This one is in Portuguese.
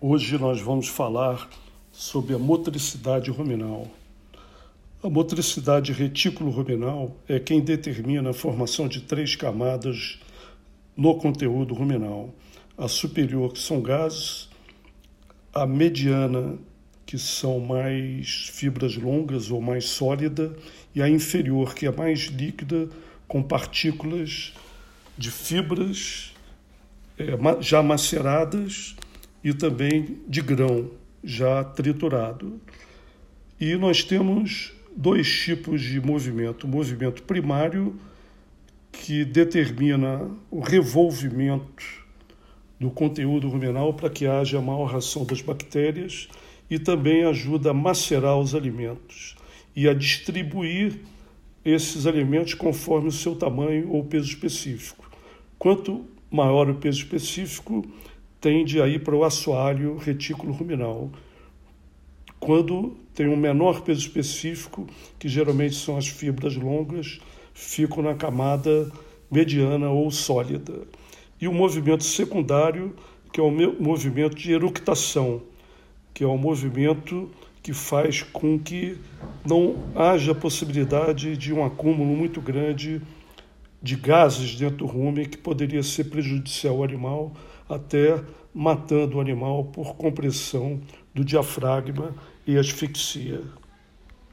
Hoje nós vamos falar sobre a motricidade ruminal. A motricidade retículo-ruminal é quem determina a formação de três camadas no conteúdo ruminal. A superior, que são gases, a mediana, que são mais fibras longas ou mais sólida, e a inferior, que é mais líquida, com partículas de fibras é, já maceradas e também de grão já triturado. E nós temos dois tipos de movimento: o movimento primário, que determina o revolvimento do conteúdo ruminal para que haja maior ração das bactérias e também ajuda a macerar os alimentos e a distribuir esses alimentos conforme o seu tamanho ou peso específico. Quanto maior o peso específico, tende a ir para o assoalho retículo ruminal. Quando tem um menor peso específico, que geralmente são as fibras longas, ficam na camada mediana ou sólida. E o movimento secundário, que é o movimento de eructação, que é o movimento que faz com que não haja possibilidade de um acúmulo muito grande de gases dentro do rumen que poderia ser prejudicial ao animal, até matando o animal por compressão do diafragma e asfixia.